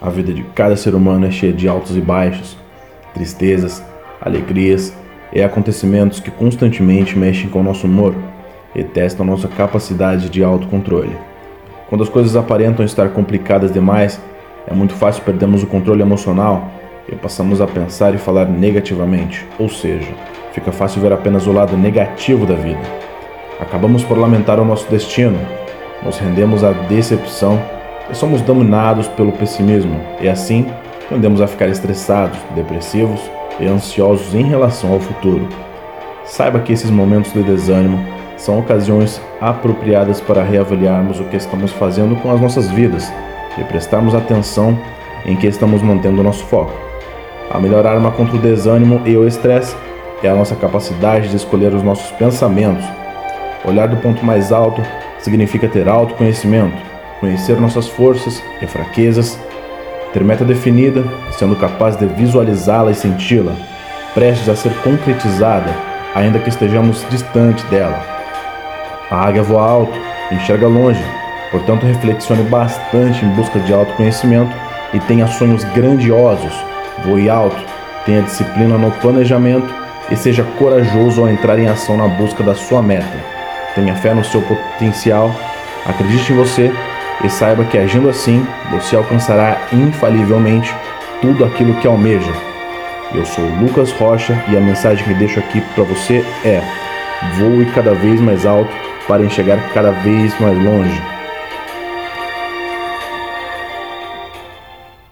A vida de cada ser humano é cheia de altos e baixos, tristezas, alegrias e acontecimentos que constantemente mexem com o nosso humor e testam nossa capacidade de autocontrole. Quando as coisas aparentam estar complicadas demais, é muito fácil perdermos o controle emocional e passamos a pensar e falar negativamente, ou seja, fica fácil ver apenas o lado negativo da vida. Acabamos por lamentar o nosso destino, nos rendemos à decepção e somos dominados pelo pessimismo, e assim tendemos a ficar estressados, depressivos e ansiosos em relação ao futuro. Saiba que esses momentos de desânimo são ocasiões apropriadas para reavaliarmos o que estamos fazendo com as nossas vidas e prestarmos atenção em que estamos mantendo nosso foco. A melhor arma contra o desânimo e o estresse é a nossa capacidade de escolher os nossos pensamentos. Olhar do ponto mais alto significa ter autoconhecimento, conhecer nossas forças e fraquezas, ter meta definida, sendo capaz de visualizá-la e senti-la, prestes a ser concretizada, ainda que estejamos distante dela. A águia voa alto, enxerga longe, portanto reflexione bastante em busca de autoconhecimento e tenha sonhos grandiosos, voe alto, tenha disciplina no planejamento e seja corajoso ao entrar em ação na busca da sua meta. Tenha fé no seu potencial, acredite em você e saiba que agindo assim, você alcançará infalivelmente tudo aquilo que almeja. Eu sou Lucas Rocha e a mensagem que deixo aqui para você é: voe cada vez mais alto para enxergar cada vez mais longe.